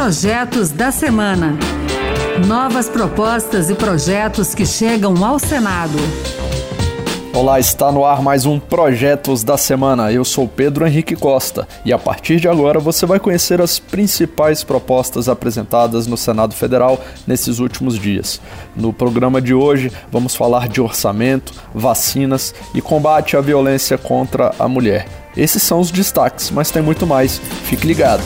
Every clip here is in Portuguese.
Projetos da Semana. Novas propostas e projetos que chegam ao Senado. Olá, está no ar mais um Projetos da Semana. Eu sou Pedro Henrique Costa e a partir de agora você vai conhecer as principais propostas apresentadas no Senado Federal nesses últimos dias. No programa de hoje vamos falar de orçamento, vacinas e combate à violência contra a mulher. Esses são os destaques, mas tem muito mais. Fique ligado.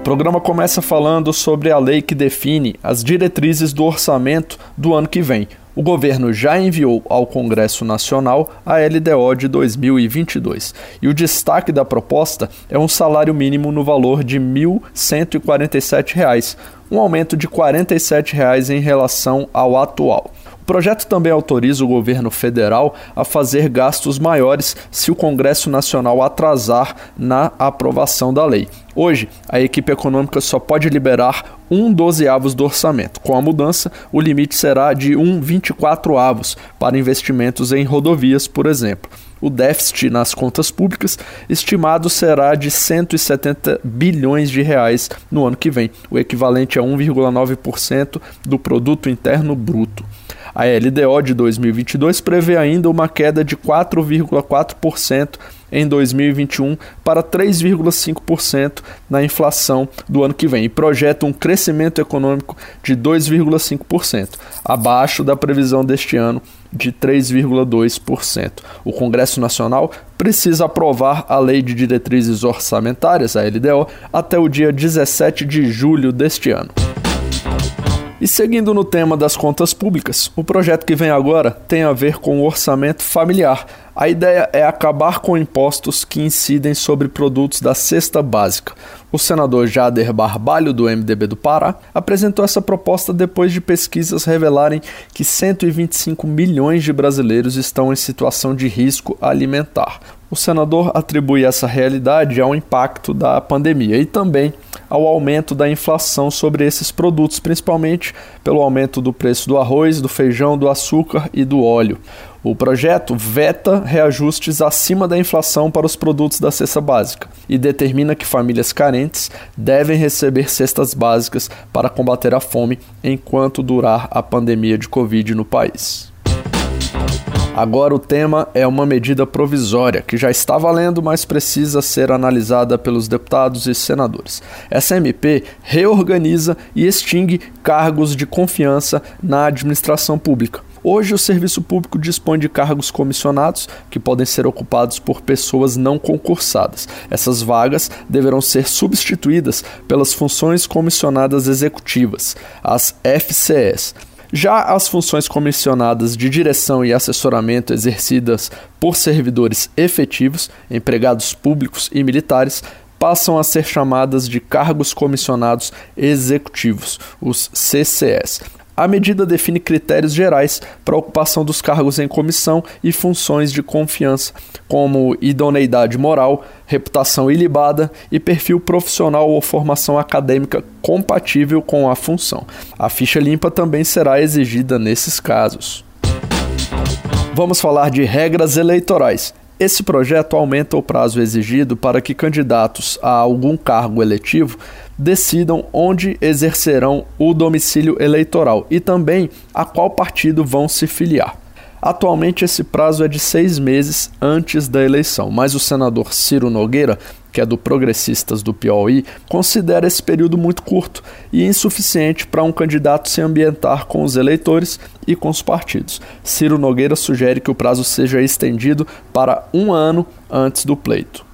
O programa começa falando sobre a lei que define as diretrizes do orçamento do ano que vem. O governo já enviou ao Congresso Nacional a LDO de 2022 e o destaque da proposta é um salário mínimo no valor de R$ 1.147, um aumento de 47 reais em relação ao atual. O projeto também autoriza o governo federal a fazer gastos maiores se o Congresso Nacional atrasar na aprovação da lei. Hoje, a equipe econômica só pode liberar um dozeavos do orçamento. Com a mudança, o limite será de um 24 avos para investimentos em rodovias, por exemplo. O déficit nas contas públicas estimado será de 170 bilhões de reais no ano que vem, o equivalente a 1,9% do produto interno bruto. A LDO de 2022 prevê ainda uma queda de 4,4% em 2021 para 3,5% na inflação do ano que vem e projeta um crescimento econômico de 2,5%, abaixo da previsão deste ano de 3,2%. O Congresso Nacional precisa aprovar a Lei de Diretrizes Orçamentárias, a LDO, até o dia 17 de julho deste ano. E seguindo no tema das contas públicas, o projeto que vem agora tem a ver com o orçamento familiar. A ideia é acabar com impostos que incidem sobre produtos da cesta básica. O senador Jader Barbalho, do MDB do Pará, apresentou essa proposta depois de pesquisas revelarem que 125 milhões de brasileiros estão em situação de risco alimentar. O senador atribui essa realidade ao impacto da pandemia e também ao aumento da inflação sobre esses produtos, principalmente pelo aumento do preço do arroz, do feijão, do açúcar e do óleo. O projeto veta reajustes acima da inflação para os produtos da cesta básica e determina que famílias carentes devem receber cestas básicas para combater a fome enquanto durar a pandemia de Covid no país. Agora o tema é uma medida provisória que já está valendo, mas precisa ser analisada pelos deputados e senadores. Essa MP reorganiza e extingue cargos de confiança na administração pública. Hoje, o serviço público dispõe de cargos comissionados que podem ser ocupados por pessoas não concursadas. Essas vagas deverão ser substituídas pelas funções comissionadas executivas, as FCS. Já as funções comissionadas de direção e assessoramento exercidas por servidores efetivos, empregados públicos e militares passam a ser chamadas de cargos comissionados executivos, os CCS. A medida define critérios gerais para ocupação dos cargos em comissão e funções de confiança, como idoneidade moral, reputação ilibada e perfil profissional ou formação acadêmica compatível com a função. A ficha limpa também será exigida nesses casos. Vamos falar de regras eleitorais. Esse projeto aumenta o prazo exigido para que candidatos a algum cargo eletivo decidam onde exercerão o domicílio eleitoral e também a qual partido vão se filiar. Atualmente, esse prazo é de seis meses antes da eleição, mas o senador Ciro Nogueira, que é do Progressistas do Piauí, considera esse período muito curto e insuficiente para um candidato se ambientar com os eleitores e com os partidos. Ciro Nogueira sugere que o prazo seja estendido para um ano antes do pleito.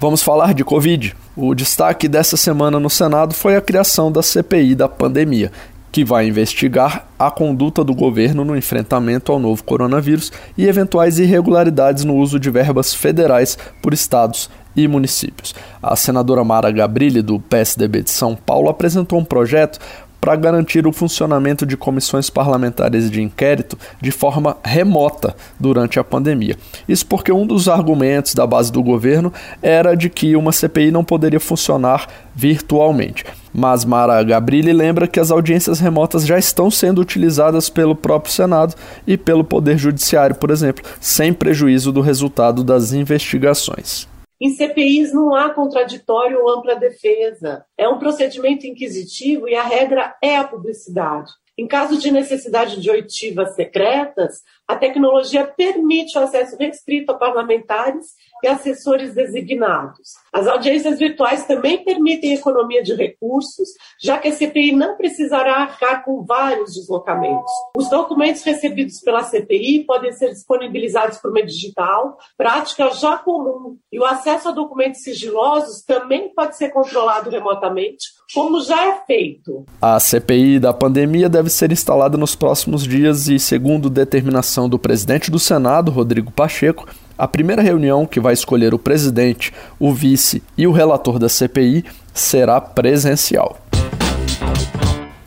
Vamos falar de Covid. O destaque dessa semana no Senado foi a criação da CPI da pandemia, que vai investigar a conduta do governo no enfrentamento ao novo coronavírus e eventuais irregularidades no uso de verbas federais por estados e municípios. A senadora Mara Gabrilli, do PSDB de São Paulo, apresentou um projeto para garantir o funcionamento de comissões parlamentares de inquérito de forma remota durante a pandemia. Isso porque um dos argumentos da base do governo era de que uma CPI não poderia funcionar virtualmente. Mas Mara Gabrilli lembra que as audiências remotas já estão sendo utilizadas pelo próprio Senado e pelo Poder Judiciário, por exemplo, sem prejuízo do resultado das investigações. Em CPIs não há contraditório ou ampla defesa. É um procedimento inquisitivo e a regra é a publicidade. Em caso de necessidade de oitivas secretas, a tecnologia permite o acesso restrito a parlamentares e assessores designados. As audiências virtuais também permitem economia de recursos, já que a CPI não precisará arcar com vários deslocamentos. Os documentos recebidos pela CPI podem ser disponibilizados por meio digital, prática já comum, e o acesso a documentos sigilosos também pode ser controlado remotamente, como já é feito. A CPI da pandemia deve ser instalada nos próximos dias e, segundo determinação do presidente do Senado, Rodrigo Pacheco, a primeira reunião que vai escolher o presidente, o vice e o relator da CPI será presencial.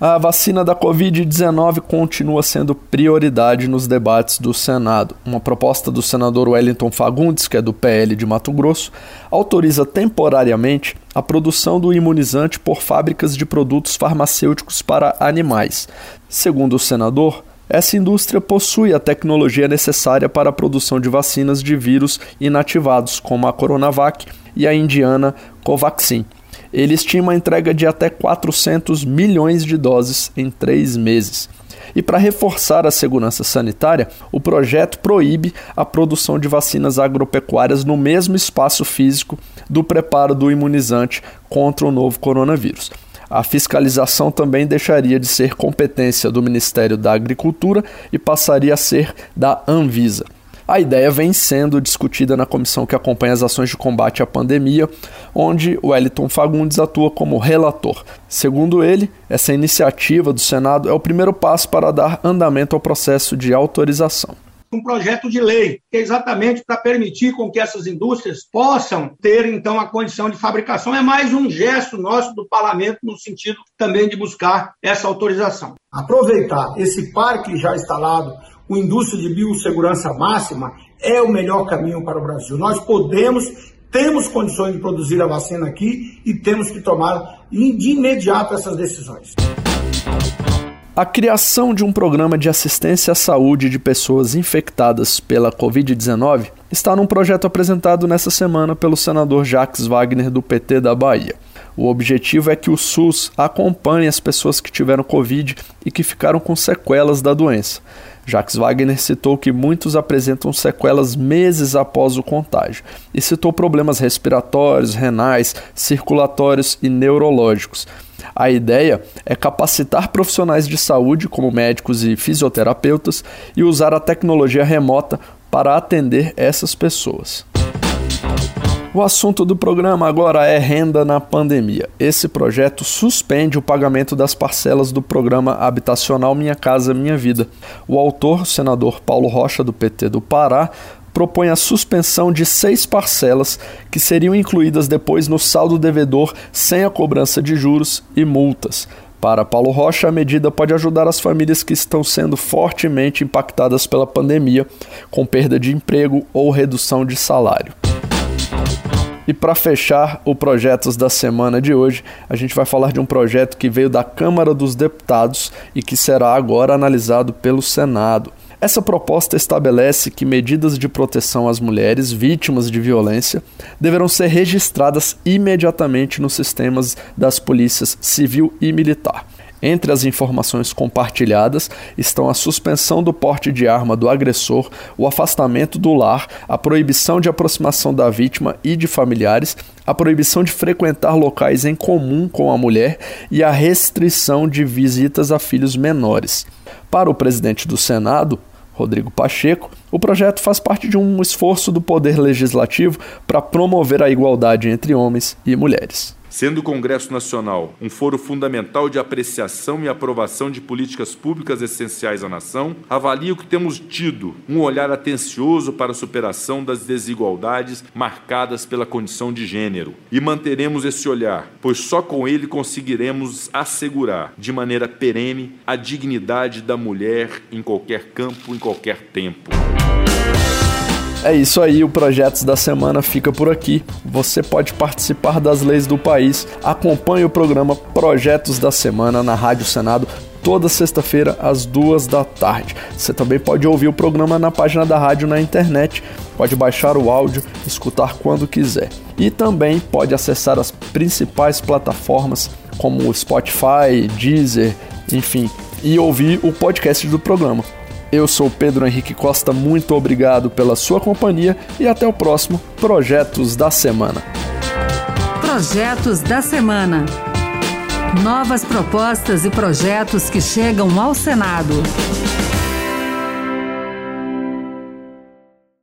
A vacina da Covid-19 continua sendo prioridade nos debates do Senado. Uma proposta do senador Wellington Fagundes, que é do PL de Mato Grosso, autoriza temporariamente a produção do imunizante por fábricas de produtos farmacêuticos para animais. Segundo o senador, essa indústria possui a tecnologia necessária para a produção de vacinas de vírus inativados, como a Coronavac e a indiana Covaxin. Ele estima a entrega de até 400 milhões de doses em três meses. E para reforçar a segurança sanitária, o projeto proíbe a produção de vacinas agropecuárias no mesmo espaço físico do preparo do imunizante contra o novo coronavírus. A fiscalização também deixaria de ser competência do Ministério da Agricultura e passaria a ser da Anvisa. A ideia vem sendo discutida na comissão que acompanha as ações de combate à pandemia, onde o Wellington Fagundes atua como relator. Segundo ele, essa iniciativa do Senado é o primeiro passo para dar andamento ao processo de autorização um projeto de lei, que é exatamente para permitir com que essas indústrias possam ter, então, a condição de fabricação. É mais um gesto nosso do parlamento no sentido também de buscar essa autorização. Aproveitar esse parque já instalado com indústria de biossegurança máxima é o melhor caminho para o Brasil. Nós podemos temos condições de produzir a vacina aqui e temos que tomar de imediato essas decisões. A criação de um programa de assistência à saúde de pessoas infectadas pela Covid-19 está num projeto apresentado nessa semana pelo senador Jacques Wagner do PT da Bahia. O objetivo é que o SUS acompanhe as pessoas que tiveram Covid e que ficaram com sequelas da doença. Jacques Wagner citou que muitos apresentam sequelas meses após o contágio e citou problemas respiratórios, renais, circulatórios e neurológicos. A ideia é capacitar profissionais de saúde, como médicos e fisioterapeutas, e usar a tecnologia remota para atender essas pessoas. O assunto do programa agora é renda na pandemia. Esse projeto suspende o pagamento das parcelas do programa habitacional Minha Casa Minha Vida. O autor, o senador Paulo Rocha, do PT do Pará, propõe a suspensão de seis parcelas que seriam incluídas depois no saldo devedor sem a cobrança de juros e multas. Para Paulo Rocha, a medida pode ajudar as famílias que estão sendo fortemente impactadas pela pandemia, com perda de emprego ou redução de salário. E para fechar o Projetos da semana de hoje, a gente vai falar de um projeto que veio da Câmara dos Deputados e que será agora analisado pelo Senado. Essa proposta estabelece que medidas de proteção às mulheres vítimas de violência deverão ser registradas imediatamente nos sistemas das polícias civil e militar. Entre as informações compartilhadas estão a suspensão do porte de arma do agressor, o afastamento do lar, a proibição de aproximação da vítima e de familiares, a proibição de frequentar locais em comum com a mulher e a restrição de visitas a filhos menores. Para o presidente do Senado, Rodrigo Pacheco, o projeto faz parte de um esforço do Poder Legislativo para promover a igualdade entre homens e mulheres. Sendo o Congresso Nacional um foro fundamental de apreciação e aprovação de políticas públicas essenciais à nação, avalio que temos tido um olhar atencioso para a superação das desigualdades marcadas pela condição de gênero. E manteremos esse olhar, pois só com ele conseguiremos assegurar de maneira perene a dignidade da mulher em qualquer campo, em qualquer tempo. É isso aí, o Projetos da Semana fica por aqui. Você pode participar das leis do país. Acompanhe o programa Projetos da Semana na Rádio Senado toda sexta-feira às duas da tarde. Você também pode ouvir o programa na página da rádio na internet. Pode baixar o áudio, escutar quando quiser. e também pode acessar as principais plataformas como Spotify, Deezer, enfim, e ouvir o podcast do programa. Eu sou Pedro Henrique Costa, muito obrigado pela sua companhia e até o próximo Projetos da Semana. Projetos da Semana. Novas propostas e projetos que chegam ao Senado.